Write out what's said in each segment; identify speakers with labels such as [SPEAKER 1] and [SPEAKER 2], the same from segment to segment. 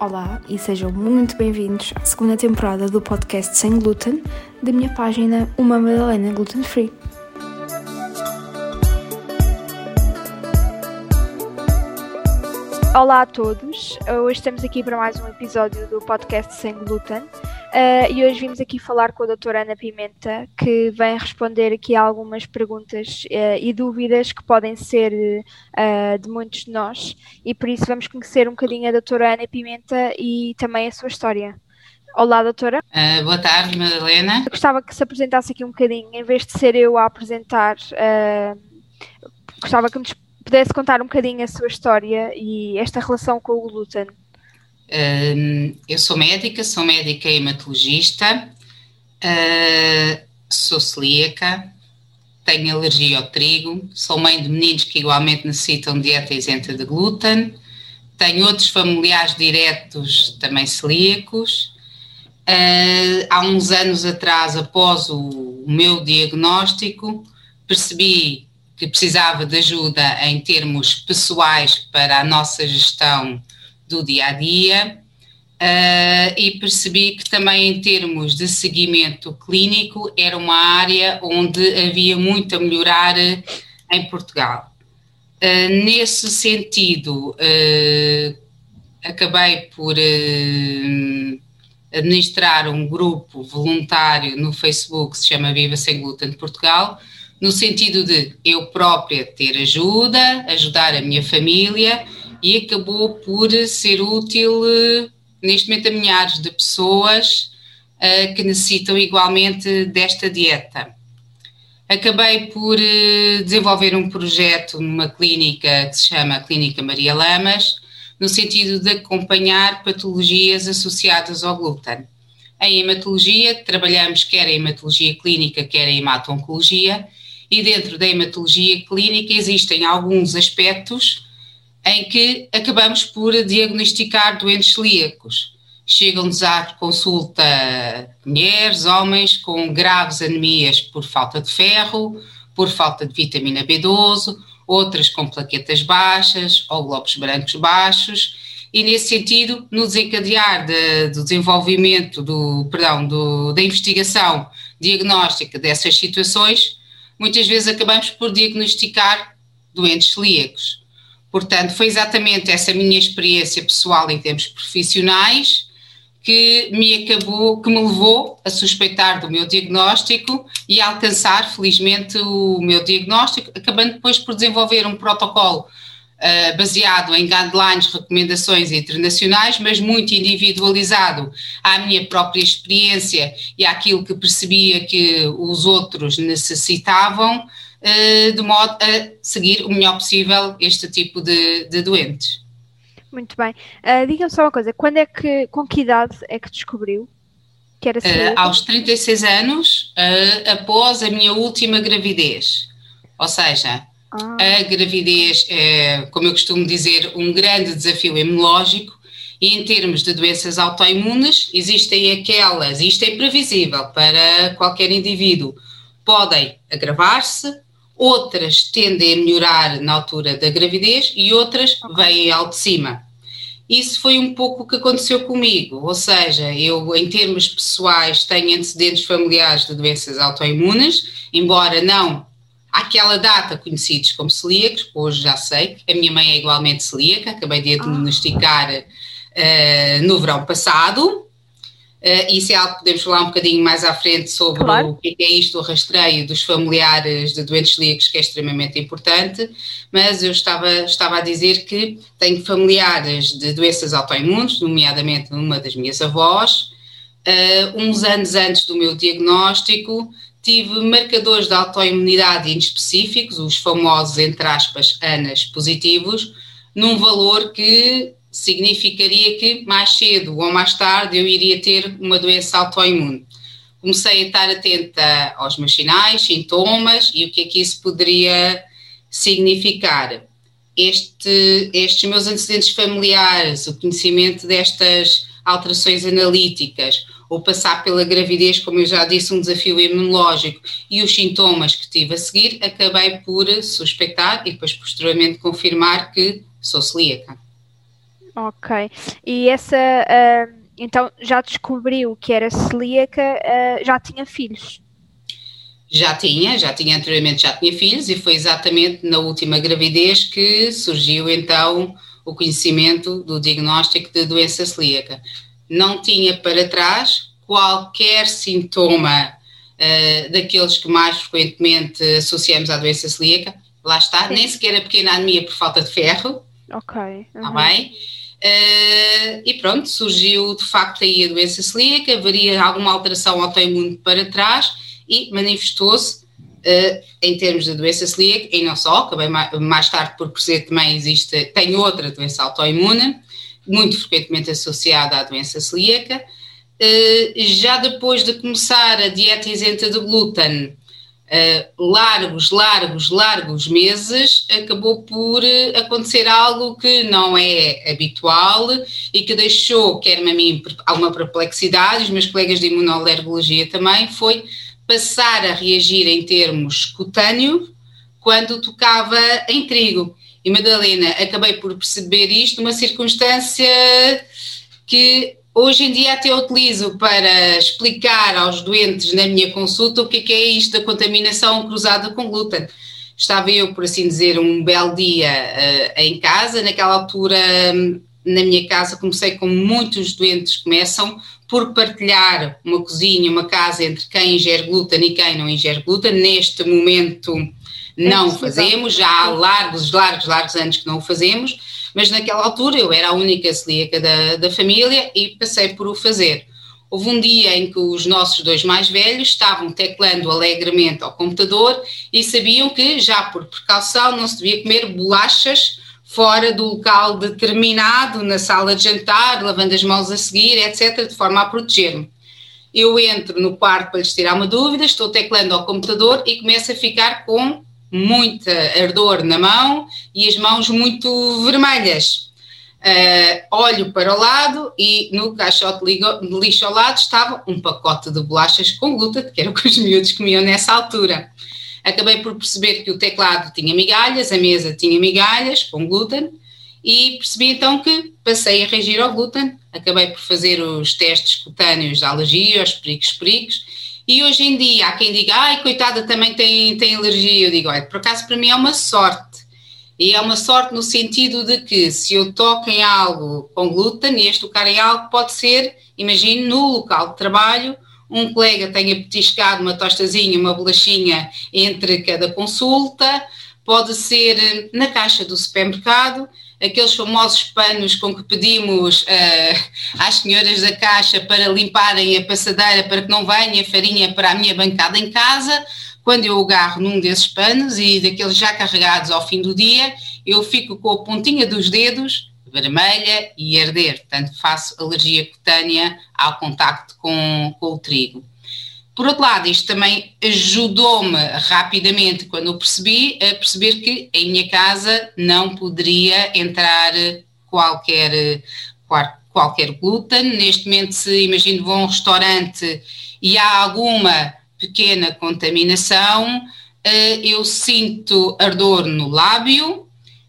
[SPEAKER 1] Olá e sejam muito bem-vindos à segunda temporada do podcast Sem Glúten da minha página Uma Madalena Gluten Free. Olá a todos, hoje estamos aqui para mais um episódio do podcast Sem Glúten uh, e hoje vimos aqui falar com a doutora Ana Pimenta que vem responder aqui algumas perguntas uh, e dúvidas que podem ser uh, de muitos de nós e por isso vamos conhecer um bocadinho a doutora Ana Pimenta e também a sua história. Olá, doutora.
[SPEAKER 2] Boa tarde, Madalena.
[SPEAKER 1] Eu gostava que se apresentasse aqui um bocadinho, em vez de ser eu a apresentar, gostava que nos pudesse contar um bocadinho a sua história e esta relação com o glúten.
[SPEAKER 2] Eu sou médica, sou médica hematologista, sou celíaca, tenho alergia ao trigo, sou mãe de meninos que igualmente necessitam dieta isenta de glúten, tenho outros familiares diretos também celíacos, Uh, há uns anos atrás, após o, meu diagnóstico, percebi que precisava de ajuda em termos pessoais para a nossa gestão do dia a dia uh, e percebi que também em termos de seguimento clínico era uma área onde havia muito a melhorar em Portugal. Uh, nesse sentido, acabei por administrar um grupo voluntário no Facebook que se chama Viva Sem Glúten de Portugal, no sentido de eu própria ter ajuda, ajudar a minha família e acabou por ser útil eh, neste momento a milhares de pessoas uh, que necessitam igualmente desta dieta. Acabei por uh, desenvolver um projeto numa clínica que se chama Clínica Maria Lamas, no sentido de acompanhar patologias associadas ao glúten. Em hematologia, trabalhamos quer em hematologia clínica, quer em hemato-oncologia, e dentro da hematologia clínica existem alguns aspectos em que acabamos por diagnosticar doentes celíacos. Chegam-nos à consulta mulheres, homens com graves anemias por falta de ferro, por falta de vitamina B12 outras com plaquetas baixas ou globos brancos baixos, e nesse sentido, no desencadear de, do desenvolvimento, do, perdão, do, da investigação diagnóstica dessas situações, muitas vezes acabamos por diagnosticar doentes celíacos. Portanto, foi exatamente essa minha experiência pessoal em termos profissionais que me acabou, que me levou a suspeitar do meu diagnóstico e a alcançar, felizmente, o meu diagnóstico, acabando depois por desenvolver um protocolo uh, baseado em guidelines, recomendações internacionais, mas muito individualizado à minha própria experiência e àquilo que percebia que os outros necessitavam, de modo a seguir o melhor possível este tipo de, de doentes.
[SPEAKER 1] Muito bem. Uh, Diga-me só uma coisa, quando é que, com que idade é que descobriu que era
[SPEAKER 2] uh, Aos 36 anos, uh, após a minha última gravidez. Ou seja, ah. a gravidez é, como eu costumo dizer, um grande desafio imunológico e em termos de doenças autoimunes, existem aquelas, isto é previsível para qualquer indivíduo, podem agravar-se, outras tendem a melhorar na altura da gravidez e outras vêm ao de cima. Isso foi um pouco o que aconteceu comigo, ou seja, eu, em termos pessoais, tenho antecedentes familiares de doenças autoimunes, embora não àquela data conhecidos como celíacos, hoje já sei, a minha mãe é igualmente celíaca, acabei de diagnosticar uh, no verão passado, Uh, isso é algo que podemos falar um bocadinho mais à frente sobre claro. o que é isto, o rastreio dos familiares de doentes celíacos, que é extremamente importante, mas eu estava, estava a dizer que tenho familiares de doenças autoimunes, nomeadamente uma das minhas avós, uh, uns anos antes do meu diagnóstico, tive marcadores de autoimunidade inespecíficos, os famosos, entre aspas, ANAS positivos, num valor que significaria que mais cedo ou mais tarde eu iria ter uma doença autoimune. Comecei a estar atenta aos meus sinais, sintomas e o que é que isso poderia significar. Este, estes meus antecedentes familiares, o conhecimento destas alterações analíticas, ou passar pela gravidez, como eu já disse, um desafio imunológico e os sintomas que tive a seguir, acabei por suspeitar e depois posteriormente confirmar que sou celíaca.
[SPEAKER 1] Ok. E essa, uh, então já descobriu que era celíaca, uh, já tinha filhos?
[SPEAKER 2] Já tinha, já tinha anteriormente, já tinha filhos e foi exatamente na última gravidez que surgiu então o conhecimento do diagnóstico de doença celíaca. Não tinha para trás qualquer sintoma uh, daqueles que mais frequentemente associamos à doença celíaca. Lá está, Sim. nem sequer a pequena anemia por falta de ferro.
[SPEAKER 1] Ok. Uhum.
[SPEAKER 2] Está bem? Uh, e pronto, surgiu de facto aí a doença celíaca, haveria alguma alteração autoimune para trás e manifestou-se uh, em termos de doença celíaca, e não só, acabei mais, mais tarde por perceber também existe, tem outra doença autoimune, muito frequentemente associada à doença celíaca. Uh, já depois de começar a dieta isenta de glúten, largos, largos, largos meses, acabou por acontecer algo que não é habitual e que deixou, quer-me a mim, alguma perplexidade, os meus colegas de imunoalergologia também, foi passar a reagir em termos cutâneo quando tocava em trigo. E Madalena, acabei por perceber isto numa circunstância que hoje em dia até utilizo para explicar aos doentes na minha consulta o que é, que é isto da contaminação cruzada com glúten. Estava eu, por assim dizer, um belo dia uh, em casa, naquela altura, um, na minha casa, comecei como muitos doentes começam, por partilhar uma cozinha, uma casa entre quem ingere glúten e quem não ingere glúten. Neste momento não é fazemos, já há largos, largos, largos anos que não o fazemos, mas naquela altura eu era a única celíaca da, da família e passei por o fazer. Houve um dia em que os nossos dois mais velhos estavam teclando alegremente ao computador e sabiam que, já por precaução, não se devia comer bolachas fora do local determinado, na sala de jantar, lavando as mãos a seguir, etc., de forma a proteger-me. Eu entro no quarto para lhes tirar uma dúvida, estou teclando ao computador e começo a ficar com muita ardor na mão e as mãos muito vermelhas. Uh, olho para o lado e no caixote de lixo ao lado estava um pacote de bolachas com glúten, que era o que os miúdos comiam nessa altura acabei por perceber que o teclado tinha migalhas, a mesa tinha migalhas com glúten e percebi então que passei a reagir ao glúten, acabei por fazer os testes cutâneos de alergia, os pericos pericos e hoje em dia há quem diga, ai coitada também tem, tem alergia, eu digo, olha, por acaso para mim é uma sorte. E é uma sorte no sentido de que se eu toco em algo com glúten e este tocar em algo pode ser, imagine, no local de trabalho um colega tenha petiscado uma tostazinha, uma bolachinha entre cada consulta, pode ser eh, na caixa do supermercado, aqueles famosos panos com que pedimos uh, às senhoras da caixa para limparem a passadeira para que não venha farinha para a minha bancada em casa, quando eu agarro num desses panos e daqueles já carregados ao fim do dia, eu fico com a pontinha dos dedos vermelha e arder, portanto faço alergia cutânea ao contacto com, com o trigo. Por outro lado, isto também ajudou-me rapidamente, quando eu percebi, a perceber que em minha casa não poderia entrar qualquer, qualquer glúten. Neste momento, se imagino vou a um restaurante e há alguma pequena contaminação, eh, eu sinto ardor no lábio,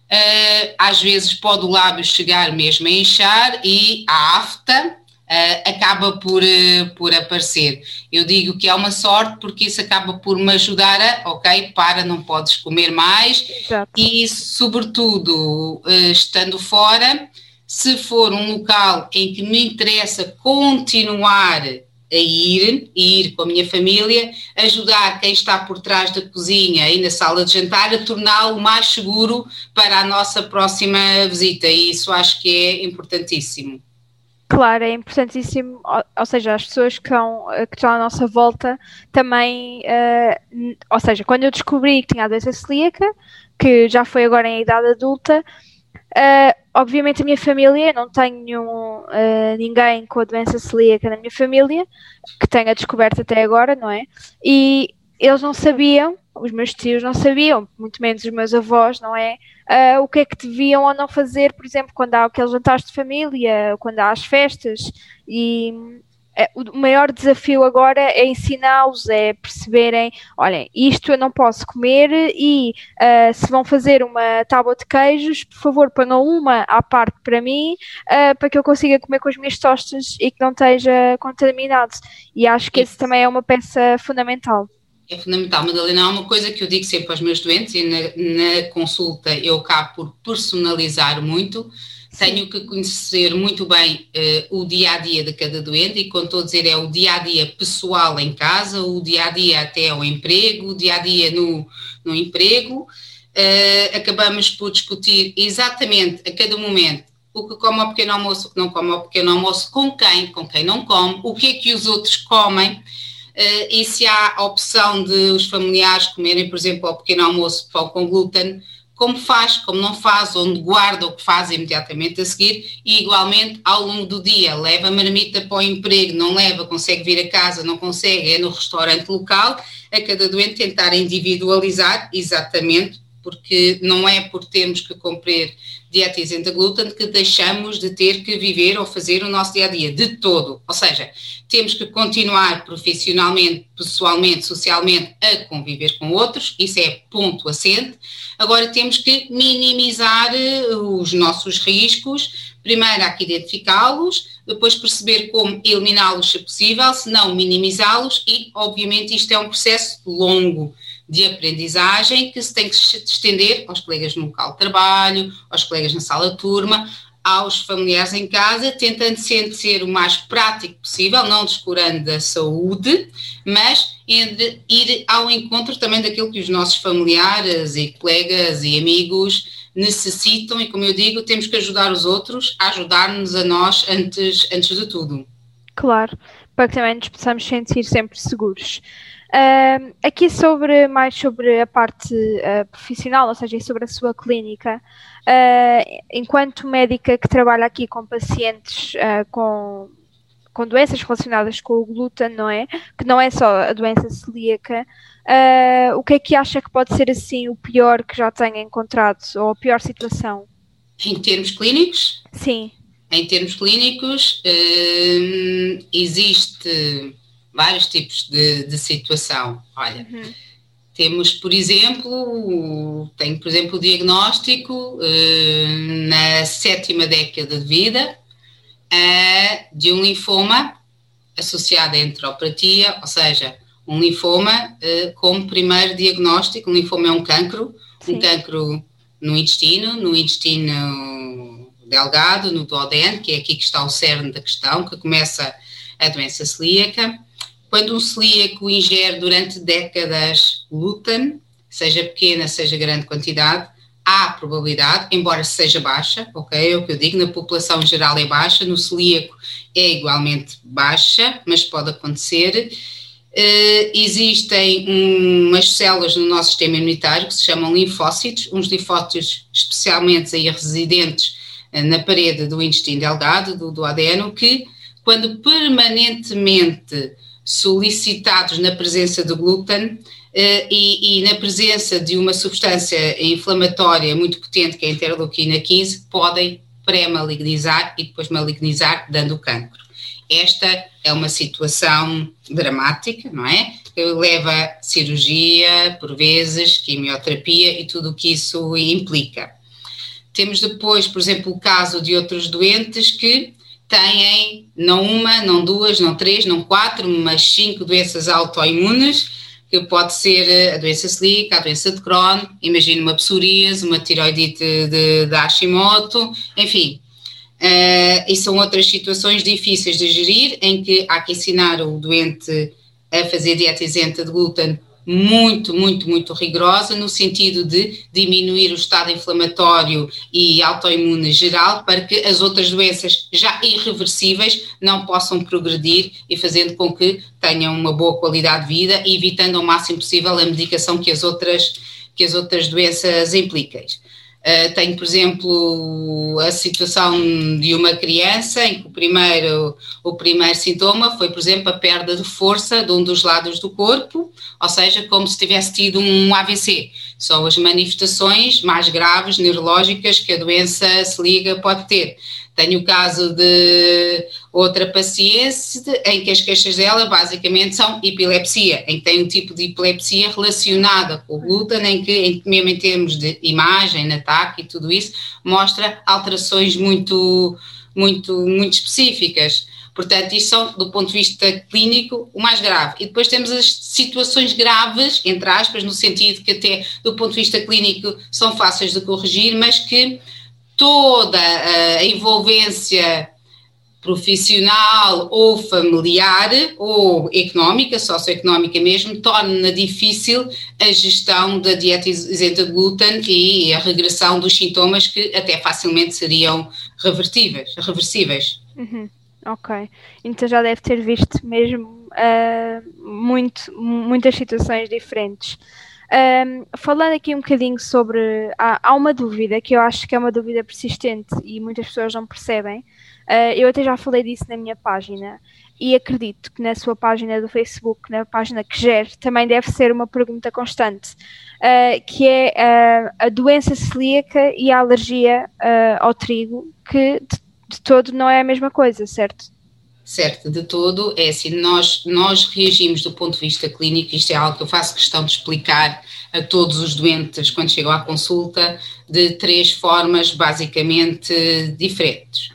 [SPEAKER 2] Uh, às vezes pode o lábio chegar mesmo a inchar e a afta uh, acaba por, uh, por aparecer. Eu digo que é uma sorte porque isso acaba por me ajudar a, ok, para, não podes comer mais Exato. e, sobretudo, estando fora, se for um local em que me interessa continuar a ir, ir com a minha família, ajudar quem está por trás da cozinha e na sala de jantar a torná-lo mais seguro para a nossa próxima visita e isso acho que é importantíssimo.
[SPEAKER 1] Claro, é importantíssimo, ou seja, as pessoas que estão, que estão à nossa volta também, uh, ou seja, quando eu descobri que tinha a doença celíaca, que já foi agora em idade adulta, uh, obviamente a minha família, não tenho uh, ninguém com a doença celíaca na minha família que tenha descoberto até agora, não é? E eles não sabiam, os meus tios não sabiam, muito menos os meus avós, não é? Uh, o que é que deviam ou não fazer, por exemplo, quando há aqueles jantares de família, quando há as festas, e é, o maior desafio agora é ensiná-los, é perceberem, olhem, isto eu não posso comer e uh, se vão fazer uma tábua de queijos, por favor, ponham uma à parte para mim, uh, para que eu consiga comer com as minhas tostas e que não esteja contaminado. E acho que esse também é uma peça fundamental.
[SPEAKER 2] É fundamental, Madalena. Há uma coisa que eu digo sempre aos meus doentes e na, na consulta eu acabo por personalizar muito tenho que conhecer muito bem uh, o dia a dia de cada doente, e quando estou a dizer é o dia a dia pessoal em casa, o dia a dia até ao emprego, o dia a dia no, no emprego. Uh, acabamos por discutir exatamente a cada momento o que come ao pequeno almoço, o que não come ao pequeno almoço, com quem, com quem não come, o que é que os outros comem. Uh, e se há a opção de os familiares comerem, por exemplo, ao pequeno almoço pão com glúten, como faz, como não faz, onde guarda o que faz imediatamente a seguir e igualmente ao longo do dia leva a marmita para o emprego, não leva, consegue vir a casa, não consegue, é no restaurante local, a cada doente tentar individualizar exatamente, porque não é por termos que cumprir dieta isenta glúten que deixamos de ter que viver ou fazer o nosso dia a dia, de todo. Ou seja, temos que continuar profissionalmente, pessoalmente, socialmente a conviver com outros, isso é ponto assente. Agora temos que minimizar eh, os nossos riscos, primeiro aqui identificá-los, depois perceber como eliminá-los se possível, se não minimizá-los e, obviamente, isto é um processo longo de aprendizagem que se tem que estender aos colegas no local de trabalho, aos colegas na sala de turma, aos familiares em casa, tentando sempre ser o mais prático possível, não descurando da saúde, mas ir ao encontro também daquilo que os nossos familiares e colegas e amigos necessitam e, como eu digo, temos que ajudar os outros a ajudar-nos a nós antes, antes de tudo.
[SPEAKER 1] Claro, para que também nos possamos sentir sempre seguros. Uh, aqui sobre mais sobre a parte uh, profissional, ou seja, sobre a sua clínica. Uh, enquanto médica que trabalha aqui com pacientes ah, com, com doenças relacionadas com o glúten, não é? Que não é só a doença celíaca. o que é que acha que pode ser assim o pior que já tenha encontrado ou a pior situação?
[SPEAKER 2] Em termos clínicos?
[SPEAKER 1] Sim.
[SPEAKER 2] Em termos clínicos, existe vários tipos de, de situação. Olha, uhum. temos, por exemplo, tem, por exemplo, o diagnóstico uh, na sétima década de vida uh, de um linfoma associado à enteropatia, ou seja, um linfoma uh, como primeiro diagnóstico, um linfoma é um cancro, Sim. um cancro no intestino, no intestino delgado, no duodeno, que é aqui que está o cerne da questão, que começa a doença celíaca, quando um celíaco ingere durante décadas glúten, seja pequena, seja grande quantidade, há probabilidade, embora seja baixa, ok? É o que eu digo, na população geral é baixa, no celíaco é igualmente baixa, mas pode acontecer. Uh, existem umas células no nosso sistema imunitário que se chamam linfócitos, uns linfócitos especialmente aí residentes uh, na parede do intestino delgado, do, do adeno, que quando permanentemente solicitados na presença do glúten Uh, e, e, na presença de uma substância inflamatória muito potente, que é a interleuquina 15, podem pré-malignizar e depois malignizar, dando cancro. Esta é uma situação dramática, não é? Que leva cirurgia, por vezes, quimioterapia e tudo o que isso implica. Temos depois, por exemplo, o caso de outros doentes que têm não uma, não duas, não três, não quatro, mas cinco doenças autoimunes, que pode ser eh, a doença celíaca, a doença de Crohn, imagine uma psoríase, uma tiroidite de, de Hashimoto, enfim. Uh, e são outras situações difíceis de gerir, em que há que ensinar o doente a fazer dieta isenta de glúten muito, muito, muito rigorosa no sentido de diminuir o estado inflamatório e autoimune geral para que as outras doenças já irreversíveis não possam progredir e fazendo com que tenham uma boa qualidade de vida evitando ao máximo possível a medicação que as outras, que as outras doenças implicam. Uh, tenho, por exemplo, a situação de uma criança em que o primeiro, o primeiro sintoma foi, por exemplo, a perda de força de um dos lados do corpo, ou seja, como se tivesse tido um AVC. São as manifestações mais graves neurológicas que a doença celíaca pode ter. Tenho o caso de outra paciente em que as queixas dela basicamente são epilepsia, em que tem um tipo de epilepsia relacionada com o glúten, em que, mesmo em termos de imagem, ataque e tudo isso, mostra alterações muito, muito, muito específicas. Portanto, isto são, do ponto de vista clínico, o mais grave. E depois temos as situações graves, entre aspas, no sentido que até do ponto de vista clínico são fáceis de corrigir, mas que toda a envolvência profissional ou familiar ou económica, socioeconómica mesmo, torna difícil a gestão da dieta isenta de glúten e a regressão dos sintomas que até facilmente seriam revertíveis, reversíveis.
[SPEAKER 1] Uhum. Ok, então já deve ter visto mesmo uh, muito, muitas situações diferentes. Um, falando aqui um bocadinho sobre. Há, há, uma dúvida que eu acho que é uma dúvida persistente e muitas pessoas não percebem. Uh, eu até já falei disso na minha página e acredito que na sua página do Facebook, na página que gere, também deve ser uma pergunta constante, uh, que é uh, a doença celíaca e a alergia ao trigo, que de, de todo não é a mesma coisa, certo?
[SPEAKER 2] Certo, de todo, é assim, nós, nós reagimos do ponto de vista clínico, isto é algo que eu faço questão de explicar a todos os doentes quando chegam à consulta, de três formas basicamente diferentes.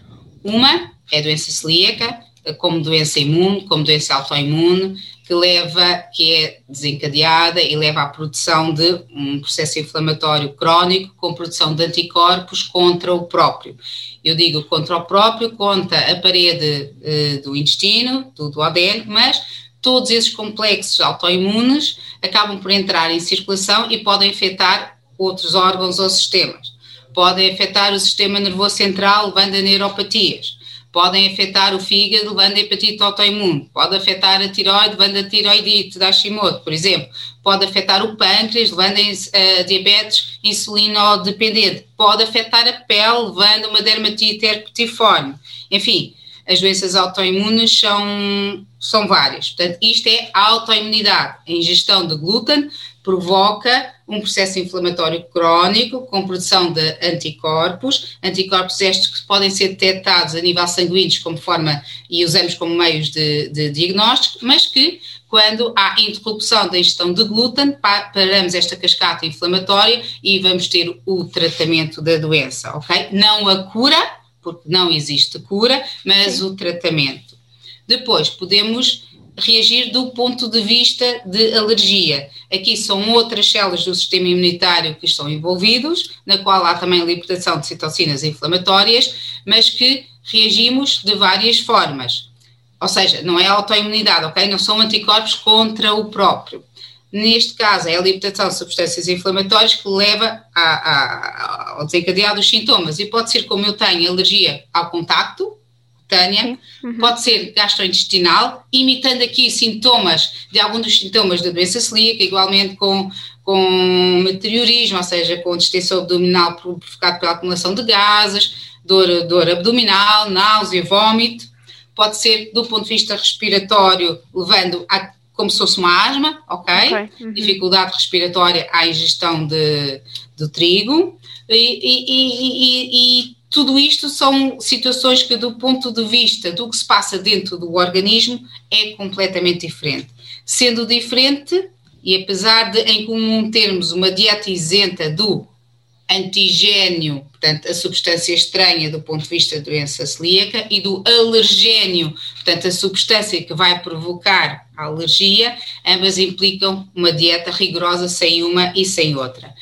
[SPEAKER 2] Uma é doença celíaca, como doença imune, como doença autoimune, que leva, que é desencadeada e leva à produção de um processo inflamatório crónico com produção de anticorpos contra o próprio. Eu digo contra o próprio, contra a parede eh, do intestino, do duodeno, mas todos esses complexos autoimunes acabam por entrar em circulação e podem afetar outros órgãos ou sistemas. Podem afetar o sistema nervoso central, levando a neuropatias podem afetar o fígado, levando a hepatite autoimune, pode afetar a tiroide, levando a tiroidite da Hashimoto, por exemplo, pode afetar o pâncreas, levando a diabetes insulino-dependente, pode afetar a pele, levando uma dermatite herpetiforme, enfim, as doenças autoimunes são, são várias. Portanto, isto é autoimunidade. A ingestão de glúten provoca um processo inflamatório crónico com produção de anticorpos, anticorpos estes que podem ser detectados a nível sanguíneo como forma e usamos como meios de, de diagnóstico, mas que quando há interrupção da ingestão de glúten, paramos esta cascata inflamatória e vamos ter o tratamento da doença, ok? Não a cura, porque não existe cura, mas Sim. o tratamento. Depois podemos reagir do ponto de vista de alergia. Aqui são outras células do sistema imunitário que estão envolvidos, na qual há também libertação de citocinas inflamatórias, mas que reagimos de várias formas. Ou seja, não é autoimunidade, ok? Não são anticorpos contra o próprio. Neste caso, é a libertação de substâncias inflamatórias que leva a, a, ao desencadear dos sintomas. E pode ser como eu tenho alergia ao contacto, cutânea, uhum. pode ser gastrointestinal, imitando aqui sintomas de alguns dos sintomas da doença celíaca, igualmente com, com meteorismo, ou seja, com distensão abdominal provocado pela acumulação de gases, dor, dor abdominal, náusea, vômito, pode ser do ponto de vista respiratório, levando a como se fosse uma asma, ok? okay. Uhum. Dificuldade respiratória à ingestão de, do trigo e, e, e, e tudo isto são situações que, do ponto de vista do que se passa dentro do organismo, é completamente diferente. Sendo diferente, e apesar de em comum termos uma dieta isenta do antigênio, portanto, a substância estranha do ponto de vista da doença celíaca, e do alergênio, portanto, a substância que vai provocar a alergia, ambas implicam uma dieta rigorosa sem uma e sem outra.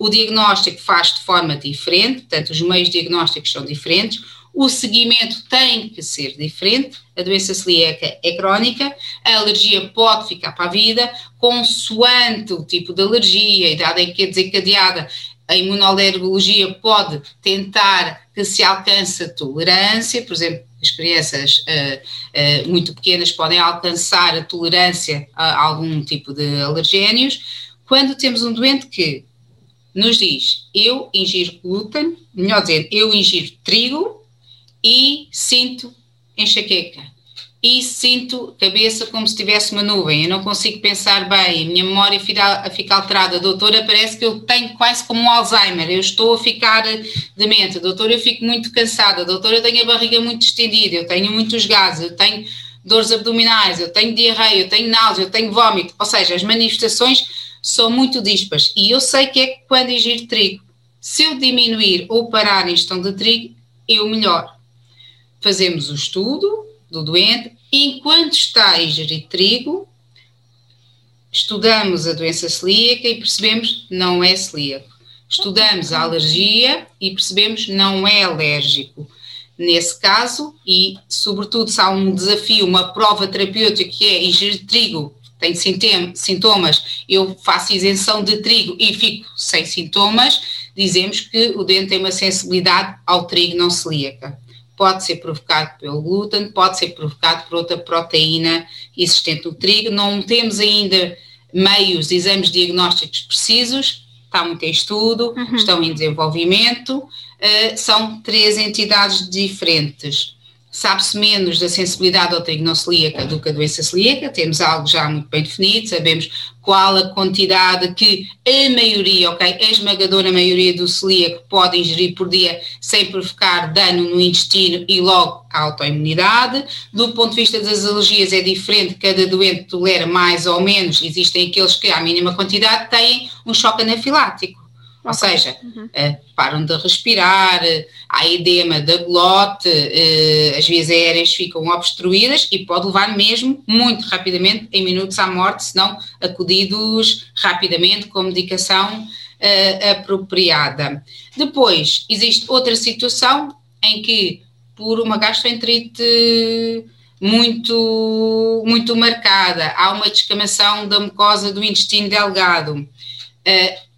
[SPEAKER 2] O diagnóstico faz de forma diferente, portanto, os meios diagnósticos são diferentes, o seguimento tem que ser diferente, a doença celíaca é crónica, a alergia pode ficar para a vida, consoante o tipo de alergia, a idade em que é desencadeada, a imunoalergologia pode tentar que se alcance a tolerância, por exemplo, as crianças uh, uh, muito pequenas podem alcançar a tolerância a algum tipo de alergénios. Quando temos um doente que nos diz: eu ingiro glúten, melhor dizer, eu ingiro trigo e sinto enxaqueca. e sinto cabeça como se tivesse uma nuvem, eu não consigo pensar bem, a minha memória fica, fica alterada. Doutora, parece que eu tenho quase como um Alzheimer, eu estou a ficar demente. Doutora, eu fico muito cansada. Doutora, eu tenho a barriga muito estendida, eu tenho muitos gases, eu tenho dores abdominais, eu tenho diarreia, eu tenho náusea, eu tenho vômito. Ou seja, as manifestações são muito dispas. E eu sei que é quando ingiro trigo. Se eu diminuir ou parar a ingestão de trigo, eu melhor. Fazemos o estudo, do doente, enquanto está a ingerir trigo, estudamos a doença celíaca e percebemos não é celíaco. Estudamos a alergia e percebemos não é alérgico. Nesse caso, e sobretudo se há um desafio, uma prova terapêutica que é ingerir trigo, tem sintomas, eu faço isenção de trigo e fico sem sintomas, dizemos que o dente tem uma sensibilidade ao trigo não celíaca pode ser provocado pelo glúten, pode ser provocado por outra proteína existente no trigo. Não temos ainda meios, exames diagnósticos precisos, está muito em estudo, uhum. estão em desenvolvimento. Uh, são três entidades diferentes sabe-se menos da sensibilidade ao trigo celíaca do que a doença celíaca, temos algo já muito bem definido, sabemos qual a quantidade que a maioria, ok, a esmagadora maioria do celíaco pode ingerir por dia sem provocar dano no intestino e logo autoimunidade. Do ponto de vista das alergias é diferente, cada doente tolera mais ou menos, existem aqueles que à mínima quantidade têm um choque anafilático ou seja, uhum. uh, param de respirar, uh, há edema da glote, uh, as vias aéreas ficam obstruídas e pode levar mesmo muito rapidamente, em minutos à morte, se não acudidos rapidamente com medicação apropriada. Depois, existe outra situação em que, por uma gastroenterite muito, muito marcada, há uma descamação da mucosa do intestino delgado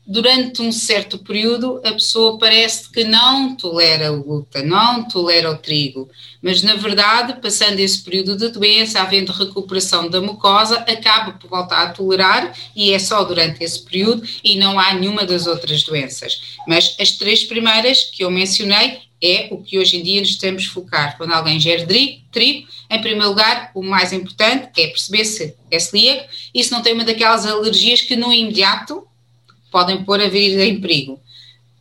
[SPEAKER 2] durante um certo período a pessoa parece que não tolera o glúten, não tolera o trigo, mas na verdade, passando esse período de doença, havendo recuperação da mucosa, acaba por voltar a tolerar e é só durante esse período e não há nenhuma das outras doenças. Mas as três primeiras que eu mencionei é o que hoje em dia nos temos focar. Quando alguém gera trigo, em primeiro lugar, o mais importante é perceber se é celíaco e se não tem uma daquelas alergias que no imediato podem pôr a vida em perigo.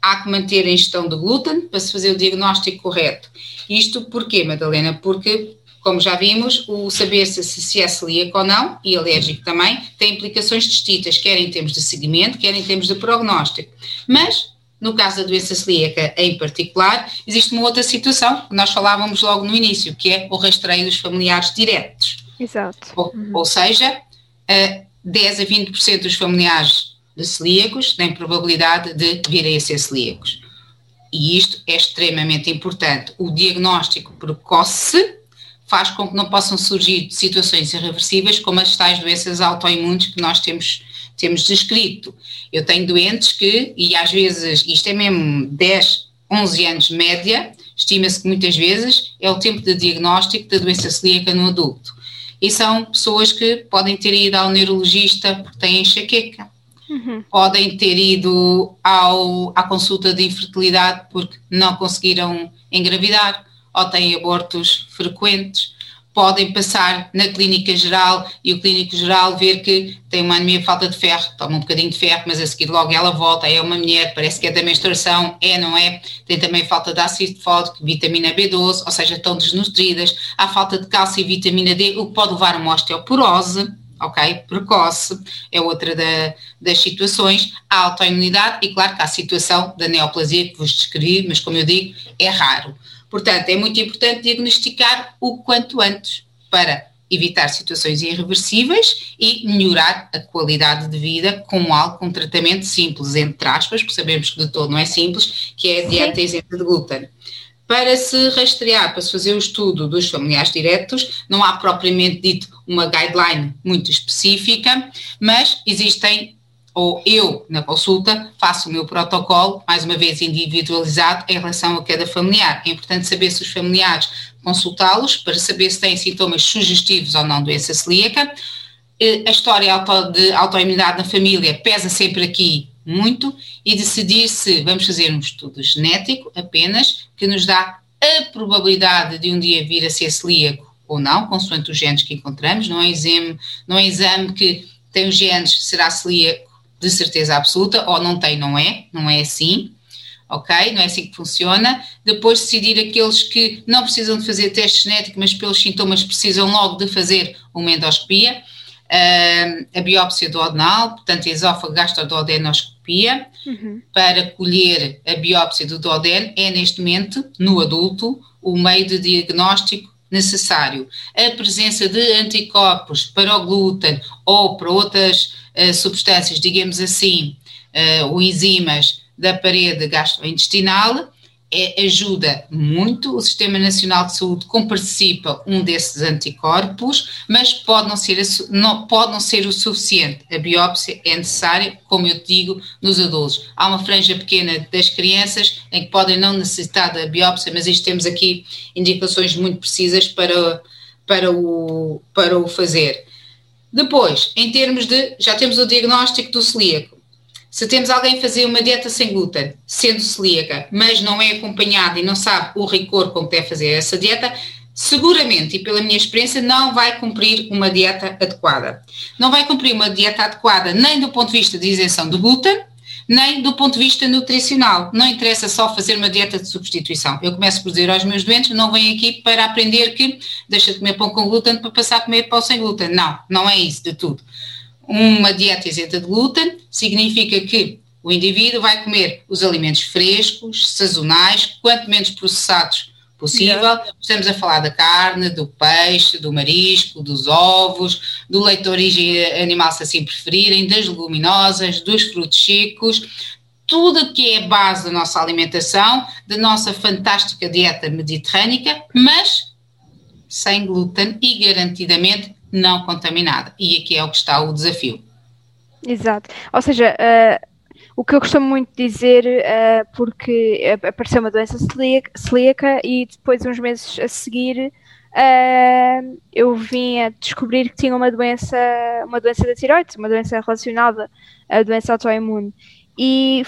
[SPEAKER 2] Há que manter a ingestão de glúten para se fazer o diagnóstico correto. Isto porquê, Madalena? Porque, como já vimos, o saber se, se é celíaco ou não, e alérgico também, tem implicações distintas, quer em termos de seguimento, quer em termos de prognóstico. Mas, no caso da doença celíaca em particular, existe uma outra situação que nós falávamos logo no início, que é o rastreio dos familiares diretos.
[SPEAKER 1] Exato.
[SPEAKER 2] Ou, uhum. ou seja, 10 a 20% dos familiares celíacos têm probabilidade de virem a ser celíacos. E isto é extremamente importante. O diagnóstico precoce faz com que não possam surgir situações irreversíveis como as tais doenças autoimunes que nós temos, temos descrito. Eu tenho doentes que, e às vezes, isto é mesmo 10, 11 anos média, estima-se que muitas vezes é o tempo de diagnóstico da doença celíaca no adulto. E são pessoas que podem ter ido ao neurologista porque têm enxaqueca, Uhum. Podem ter ido ao, à consulta de infertilidade porque não conseguiram engravidar ou têm abortos frequentes. Podem passar na clínica geral e o clínico geral ver que tem uma anemia falta de ferro, toma um bocadinho de ferro, mas a seguir logo ela volta, é uma mulher, parece que é da menstruação, é, não é? Tem também falta de ácido fólico, vitamina B12, ou seja, estão desnutridas, há falta de cálcio e vitamina D, o que pode levar a uma osteoporose, ok? Precoce é outra da, das situações, a autoimunidade e claro que há a situação da neoplasia que vos descrevi, mas como eu digo, é raro. Portanto, é muito importante diagnosticar o quanto antes para evitar situações irreversíveis e melhorar a qualidade de vida com algo, com um tratamento simples, entre aspas, porque sabemos que de todo não é simples, que é a dieta isenta de glúten. Para se rastrear, para se fazer o estudo dos familiares diretos, não há propriamente dito uma guideline muito específica, mas existem, ou eu, na consulta, faço o meu protocolo, mais uma vez individualizado, em relação a cada familiar. É importante saber se os familiares consultá-los para saber se têm sintomas sugestivos ou não doença celíaca. Eh, a história de autoimunidade na família pesa sempre aqui muito e decidir se vamos fazer um estudo genético apenas, que nos dá a probabilidade de um dia vir a ser celíaco ou não, consoante os genes que encontramos, não é exame, não é exame que tem os genes, será celíaco de certeza absoluta, ou não tem, não é, não é assim, ok? Não é assim que funciona. Depois decidir aqueles que não precisam de fazer teste genético, mas pelos sintomas precisam logo de fazer uma endoscopia. Uh, a biópsia do adenal, portanto, esófago uhum. para colher a biópsia do duodeno, é neste momento, no adulto, o meio de diagnóstico necessário. A presença de anticorpos para o glúten ou para outras uh, substâncias, digamos assim, uh, ou enzimas da parede gastrointestinal, é, ajuda muito. O Sistema Nacional de Saúde comparticipa um desses anticorpos, mas pode não ser, não, pode não ser o suficiente. A biópsia é necessária, como eu digo, nos adultos. Há uma franja pequena das crianças em que podem não necessitar da biópsia, mas isto temos aqui indicações muito precisas para, para, o, para o fazer. Depois, em termos de, já temos o diagnóstico do celíaco. Se temos alguém fazer uma dieta sem glúten, sendo celíaca, mas não é acompanhada e não sabe o rigor com que deve fazer essa dieta, seguramente, e pela minha experiência, não vai cumprir uma dieta adequada. Não vai cumprir uma dieta adequada nem do ponto de vista de isenção de glúten, nem do ponto de vista nutricional. Não interessa só fazer uma dieta de substituição. Eu começo por dizer aos meus doentes: não venho aqui para aprender que deixa de comer pão com glúten para passar a comer pão sem glúten. Não, não é isso de tudo. Uma dieta isenta de glúten significa que o indivíduo vai comer os alimentos frescos, sazonais, quanto menos processados possível. Yeah. Estamos a falar da carne, do peixe, do marisco, dos ovos, do leite de origem animal, se assim preferirem, das leguminosas, dos frutos secos, tudo que é base da nossa alimentação, da nossa fantástica dieta mediterrânica, mas sem glúten e garantidamente não contaminada. E aqui é o que está o desafio.
[SPEAKER 1] Exato. Ou seja, uh, o que eu costumo muito dizer, uh, porque apareceu uma doença celíaca, celíaca, e depois, uns meses a seguir, uh, eu vim a descobrir que tinha uma doença, uma doença da tiroides, uma doença relacionada à doença autoimune. E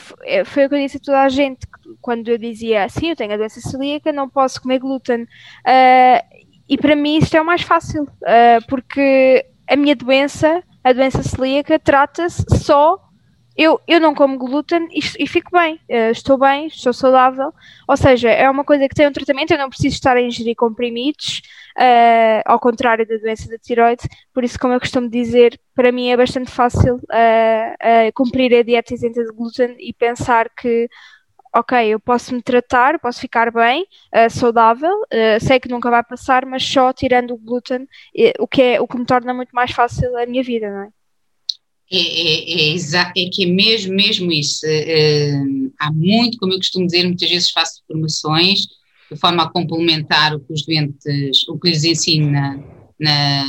[SPEAKER 1] foi o que eu disse a toda a gente quando eu dizia sim, eu tenho a doença celíaca, não posso comer glúten. Uh, e para mim isto é o mais fácil, uh, porque a minha doença, a doença celíaca, trata-se só. Eu, eu não como glúten e, e fico bem, uh, estou bem, estou saudável. Ou seja, é uma coisa que tem um tratamento, eu não preciso estar a ingerir comprimidos, uh, ao contrário da doença da tiroide. Por isso, como eu costumo dizer, para mim é bastante fácil cumprir a dieta isenta de glúten e pensar que ok, eu posso me tratar, posso ficar bem, uh, saudável, uh, sei que nunca vai passar, mas só tirando o glúten, uh, o, que é, o que me torna muito mais fácil a minha vida, não é?
[SPEAKER 2] É, é, é, é que é mesmo, mesmo isso. Eh, há muito, como eu costumo dizer, muitas vezes faço formações de forma a complementar o que os doentes, o que lhes ensina na,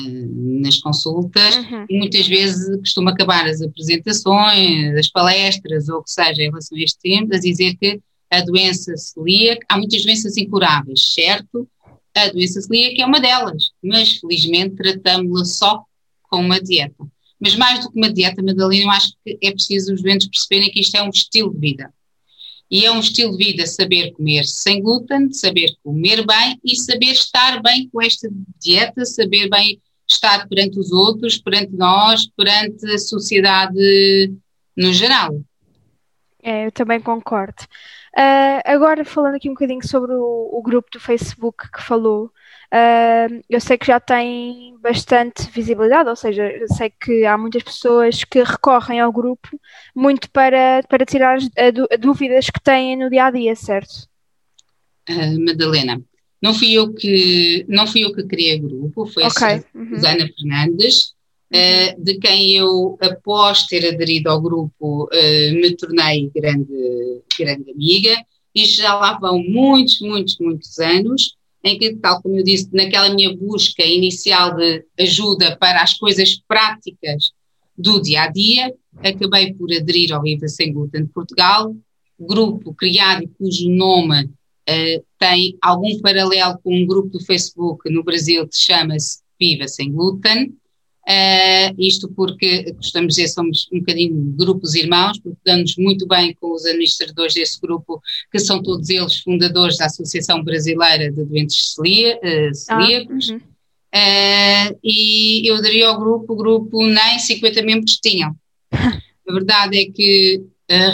[SPEAKER 2] nas consultas uhum. e muitas vezes costumo acabar as apresentações, as palestras ou o que seja em relação a este tema, a dizer que a doença celíaca, há muitas doenças incuráveis, certo? A doença celíaca é uma delas, mas felizmente tratamos-la só com uma dieta. Mas mais do que uma dieta, Madalena, eu acho que é preciso os doentes perceberem que isto é um estilo de vida. E é um estilo de vida saber comer sem glúten, saber comer bem e saber estar bem com esta dieta, saber bem estar perante os outros, perante nós, perante a sociedade no geral.
[SPEAKER 1] É, eu também concordo. Uh, agora, falando aqui um bocadinho sobre o, o grupo do Facebook que falou, Uh, eu sei que já tem bastante visibilidade, ou seja, eu sei que há muitas pessoas que recorrem ao grupo muito para, para tirar as dúvidas que têm no dia a dia, certo?
[SPEAKER 2] Uh, Madalena, não fui eu que não fui eu que criei o grupo, foi okay. a Susana uhum. Fernandes, uh, de quem eu, após ter aderido ao grupo, me tornei grande, grande amiga, e já lá vão muitos, muitos, muitos anos em que, tal como eu disse, naquela minha busca inicial de ajuda para as coisas práticas do dia a dia, acabei por aderir ao Viva Sem Glúten de Portugal, grupo criado cujo nome uh, tem algum paralelo com um grupo do Facebook no Brasil que chama-se Viva Sem Glúten. Uh, isto porque, gostamos de dizer, somos um bocadinho grupos irmãos, porque damos muito bem com os administradores desse grupo, que são todos eles fundadores da Associação Brasileira de Doentes ah, celíacos. Ah, uh, e eu daria ao grupo, o grupo nem 50 membros tinham. A verdade é que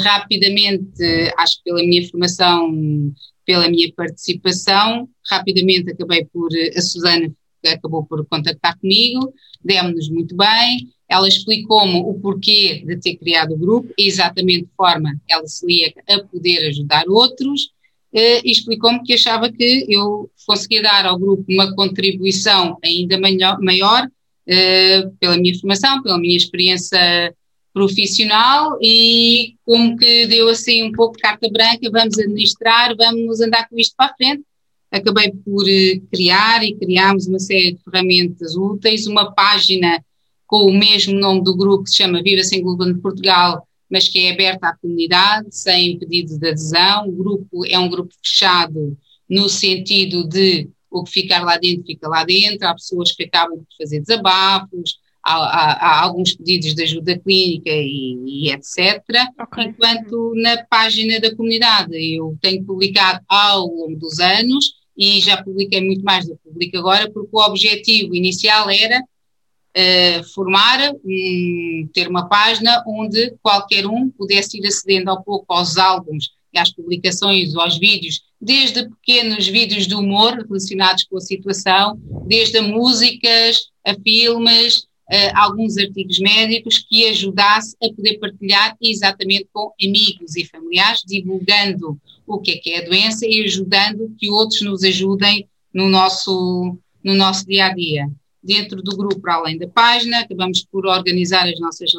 [SPEAKER 2] rapidamente, acho que pela minha formação, pela minha participação, rapidamente acabei por, a Susana acabou por contactar comigo, demos-nos muito bem, ela explicou-me o porquê de ter criado o grupo, exatamente de forma ela celíaca a poder ajudar outros, eh, e explicou-me que achava que eu conseguia dar ao grupo uma contribuição ainda maior, eh, pela minha formação, pela minha experiência profissional e como que deu assim um pouco de carta branca, vamos administrar, vamos andar com isto para a frente. Acabei por eh, criar e criámos uma série de ferramentas úteis, uma página com o mesmo nome do grupo que se chama Viva Sem Glúten de Portugal, mas que é aberta à comunidade, sem pedido de adesão. O grupo é um grupo fechado no sentido de o que ficar lá dentro fica lá dentro, há pessoas que acabam por fazer desabafos, há, há, há alguns pedidos de ajuda clínica e, e etc. Okay. Enquanto na página da comunidade eu tenho publicado ao longo dos anos e já publiquei muito mais do que publico agora, porque o objetivo inicial era uh, formar, um, ter uma página onde qualquer um pudesse ir acedendo ao pouco aos álbuns e às publicações ou aos vídeos, desde pequenos vídeos de humor relacionados com a situação, desde a músicas, a filmes, uh, alguns artigos médicos que ajudasse a poder partilhar exatamente com amigos e familiares, divulgando o que é que é a doença e ajudando que outros nos ajudem no nosso, no nosso dia a dia. Dentro do grupo, além da página, acabamos por organizar as nossas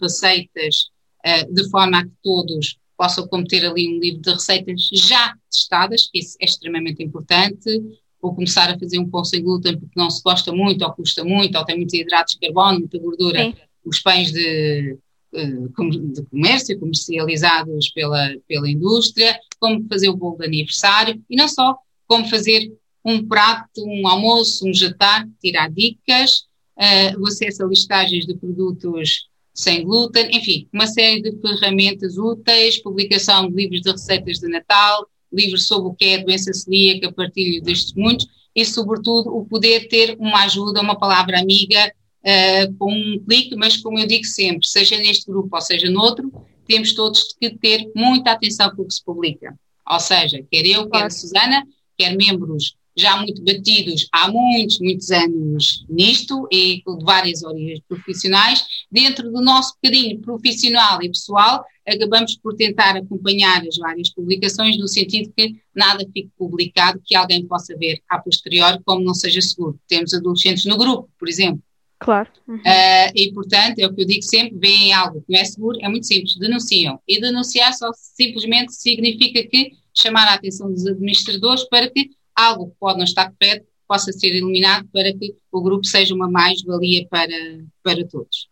[SPEAKER 2] receitas uh, de forma a que todos possam cometer ali um livro de receitas já testadas, isso é extremamente importante, ou começar a fazer um pão sem glúten porque não se gosta muito, ou custa muito, ou tem muitos hidratos de carbono, muita gordura, Sim. os pães de, eh, de comércio comercializados pela, pela indústria, como fazer o bolo de aniversário, e não só, como fazer um prato, um almoço, um jantar, tirar dicas, uh, o acesso a listagens de produtos sem glúten, enfim, uma série de ferramentas úteis, publicação de livros de receitas de Natal, livros sobre o que é a doença celíaca, partilho destes muitos, e sobretudo o poder ter uma ajuda, uma palavra amiga, uh, com um clique, mas como eu digo sempre, seja neste grupo ou seja noutro, temos todos que ter muita atenção para o que se publica. Ou seja, quer eu, quer a Susana, quer membros já muito batidos há muitos, muitos anos nisto e de várias áreas profissionais. Dentro do nosso bocadinho profissional e pessoal, acabamos por tentar acompanhar as várias publicações no sentido que nada fique publicado que alguém possa ver a posterior como não seja seguro. Temos adolescentes no grupo, por exemplo.
[SPEAKER 1] Claro.
[SPEAKER 2] Uhum. Uh, e, portanto, é o que eu digo sempre: veem algo que não é seguro, é muito simples, denunciam. E denunciar só simplesmente significa que chamar a atenção dos administradores para que algo que pode não estar correto possa ser eliminado para que o grupo seja uma mais-valia para, para todos.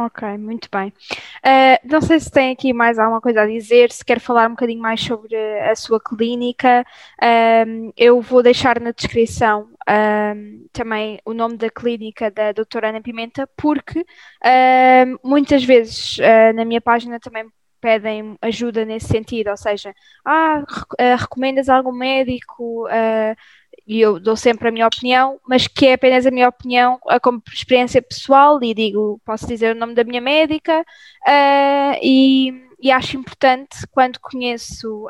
[SPEAKER 1] Ok, muito bem. Uh, não sei se tem aqui mais alguma coisa a dizer, se quer falar um bocadinho mais sobre a sua clínica. Uh, eu vou deixar na descrição uh, também o nome da clínica da doutora Ana Pimenta, porque muitas vezes na minha página também pedem ajuda nesse sentido, ou seja, ah, uh, recomendas algum médico uh, e eu dou sempre a minha opinião, mas que é apenas a minha opinião uh, como experiência pessoal e digo, posso dizer o nome da minha médica e, e, acho importante quando conheço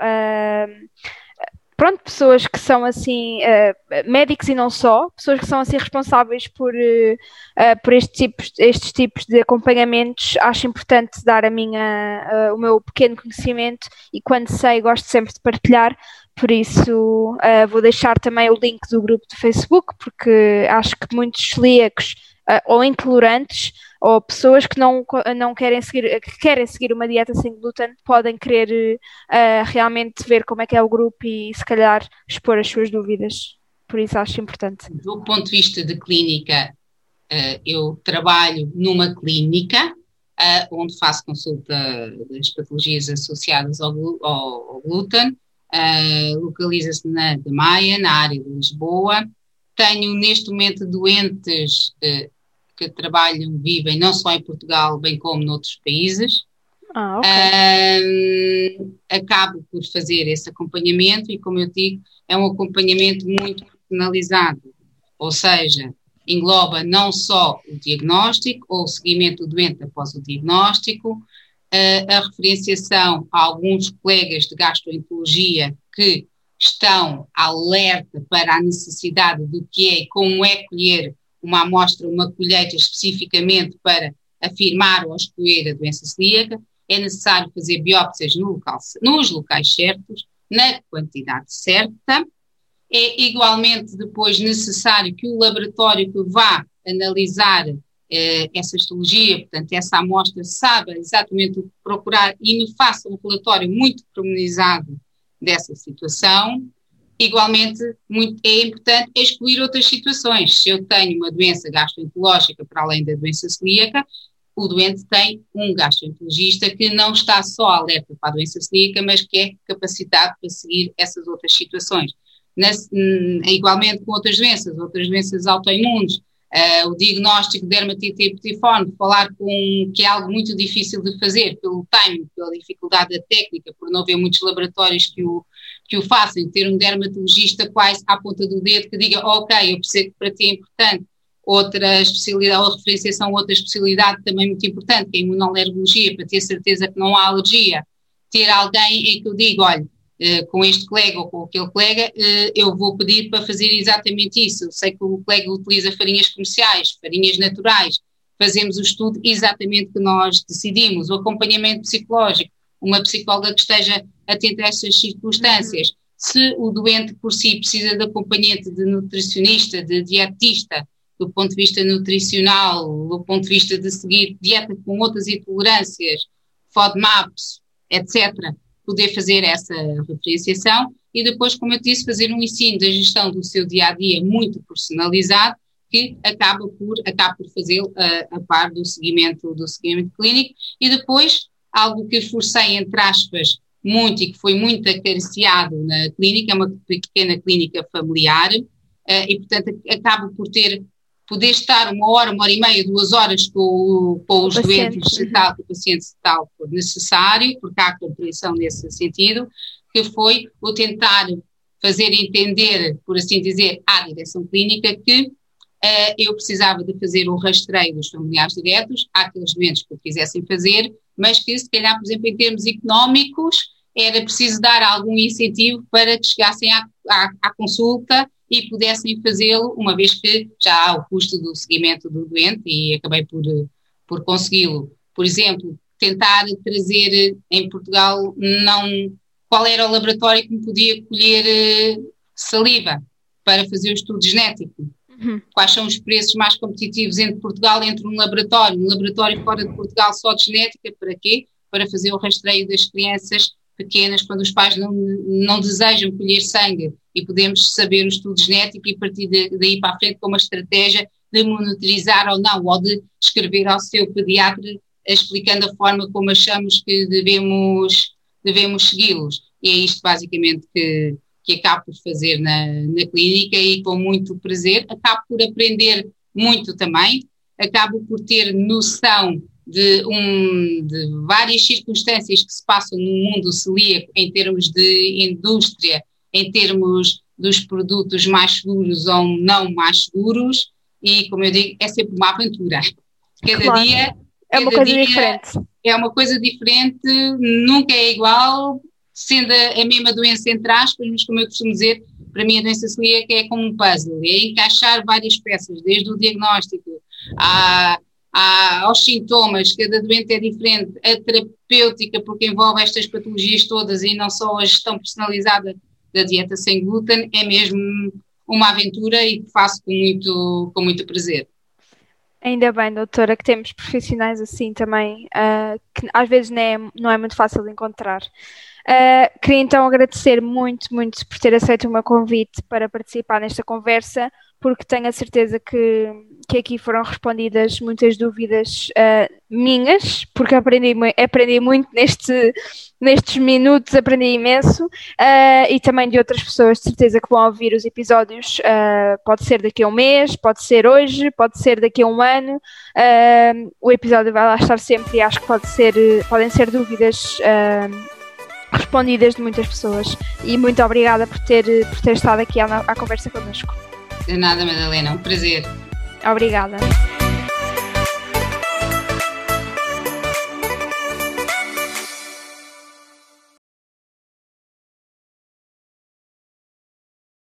[SPEAKER 1] pronto, pessoas que são assim, uh, médicos e não só, pessoas que são assim responsáveis por, uh, por estes, tipos, estes tipos de acompanhamentos, acho importante dar a minha, uh, o meu pequeno conhecimento e quando sei gosto sempre de partilhar, por isso vou deixar também o link do grupo do Facebook, porque acho que muitos celíacos ou intolerantes ou pessoas que não, não querem seguir, que querem seguir uma dieta sem glúten podem querer uh, realmente ver como é que é o grupo e se calhar expor as suas dúvidas. Por isso acho importante.
[SPEAKER 2] Do ponto de vista de clínica, uh, eu trabalho numa clínica uh, onde faço consulta das patologias associadas ao, ao, ao glúten. Localiza-se na Maia, na área de Lisboa. Tenho neste momento doentes que trabalham, vivem não só em Portugal, bem como noutros países.
[SPEAKER 1] Ah, okay.
[SPEAKER 2] um, acabo por fazer esse acompanhamento e, como eu digo, é um acompanhamento muito personalizado. Ou seja, engloba não só o diagnóstico ou o seguimento do doente após o diagnóstico, a referenciação a alguns colegas de gastroenterologia que estão alerta para a necessidade do que é e como é colher uma amostra, uma colheita especificamente para afirmar ou excluir a doença celíaca, é necessário fazer biópsias no local, nos locais certos, na quantidade certa. É igualmente depois necessário que o laboratório que vá analisar eh, essa histologia, portanto, essa amostra, saiba exatamente o que procurar e me faça um relatório muito pormenorizado dessa situação. Igualmente, muito, é importante excluir outras situações. Se eu tenho uma doença gastroenterológica para além da doença celíaca, o doente tem um gastroenterologista que não está só alerta para a doença celíaca, mas que é capacitado para seguir essas outras situações. Hum, igualmente com outras doenças, outras doenças autoimunes, Uh, o diagnóstico de dermatite epitiforme, falar com que é algo muito difícil de fazer pelo time, pela dificuldade da técnica, por não haver muitos laboratórios que o, que o façam, ter um dermatologista quase à ponta do dedo que diga, ok, eu percebo que para ti é importante, outra especialidade, ou referenciação outra especialidade também muito importante, que é a imunolergologia, para ter certeza que não há alergia, ter alguém em que eu digo, olha, eh, com este colega ou com aquele colega, uh, eu vou pedir para fazer exatamente isso. Eu sei que o colega utiliza farinhas comerciais, farinhas naturais, fazemos o estudo exatamente que nós decidimos, o acompanhamento psicológico, uma psicóloga que esteja atenta a essas circunstâncias. Se o doente por si precisa de acompanhante de nutricionista, de dietista, do ponto de vista nutricional, do ponto de vista de seguir dieta com outras intolerâncias, FODMAPs, etc., poder fazer essa referenciação e depois, como eu disse, fazer um ensino da gestão do seu dia a dia muito personalizado que acaba por, acaba por fazê-lo a, a par do seguimento, do seguimento clínico e depois algo que forcei entre aspas muito e que foi muito acariciado na clínica, é uma pequena clínica familiar uh, e portanto acabo por ter poder estar uma hora, uma hora e meia, duas horas com, com os doentes, se tal, com o paciente, se tal for necessário, porque há compreensão nesse sentido, que foi o tentar fazer entender, por assim dizer, à direção clínica que uh, eu precisava de fazer um rastreio dos familiares diretos àqueles doentes que o quisessem fazer, mas que se calhar, por exemplo, em termos económicos, era preciso dar algum incentivo para que chegassem à, à, à consulta e pudessem fazê-lo, uma vez que já há o custo do seguimento do doente e acabei por, por consegui-lo. Por exemplo, tentar trazer em Portugal não qual era o laboratório que me podia colher eh, saliva para fazer o estudo genético. Uhum. Quais são os preços mais competitivos entre Portugal e entre um laboratório? Um laboratório fora de Portugal só de genética, para quê? Para fazer o rastreio das crianças pequenas quando os pais não, não desejam colher sangue e podemos saber o estudo genético e partir de, daí para a frente com uma estratégia de monitorizar ou não, ou de escrever ao seu pediatra explicando a forma como achamos que devemos, devemos segui-los. E é isto basicamente que, que acabo por fazer na, na clínica e com muito prazer. Acabo por aprender muito também, acabo por ter noção de, um, de várias circunstâncias que se passam no mundo celíaco em termos de indústria, em termos dos produtos mais seguros ou não mais seguros, e como eu digo, é sempre uma aventura. Cada
[SPEAKER 1] claro.
[SPEAKER 2] dia
[SPEAKER 1] é uma coisa diferente.
[SPEAKER 2] É uma coisa diferente, nunca é igual, sendo a mesma doença entre aspas, mas como eu costumo dizer, para mim a doença celíaca é como um puzzle, é encaixar várias peças, desde o diagnóstico à, há, aos sintomas, cada doente é diferente, a terapêutica, porque envolve estas patologias todas e não só a gestão personalizada da dieta sem glúten, é mesmo uma aventura e que faço com muito, com muito prazer.
[SPEAKER 1] Ainda bem, doutora, que temos profissionais assim também, uh, que às vezes não é, não é muito fácil de encontrar. Uh, queria então agradecer muito, muito por ter aceito o meu convite para participar nesta conversa, porque tenho a certeza que, que aqui foram respondidas muitas dúvidas uh, minhas, porque aprendi, aprendi muito neste, nestes minutos, aprendi imenso, uh, e também de outras pessoas, de certeza que vão ouvir os episódios, pode ser daqui a um mês, pode ser hoje, pode ser daqui a um ano, o episódio vai lá estar sempre e acho que pode ser, podem ser dúvidas respondidas de muitas pessoas. E muito obrigada por ter, por ter estado aqui à, à conversa connosco.
[SPEAKER 2] De nada, Madalena, um prazer.
[SPEAKER 1] Obrigada.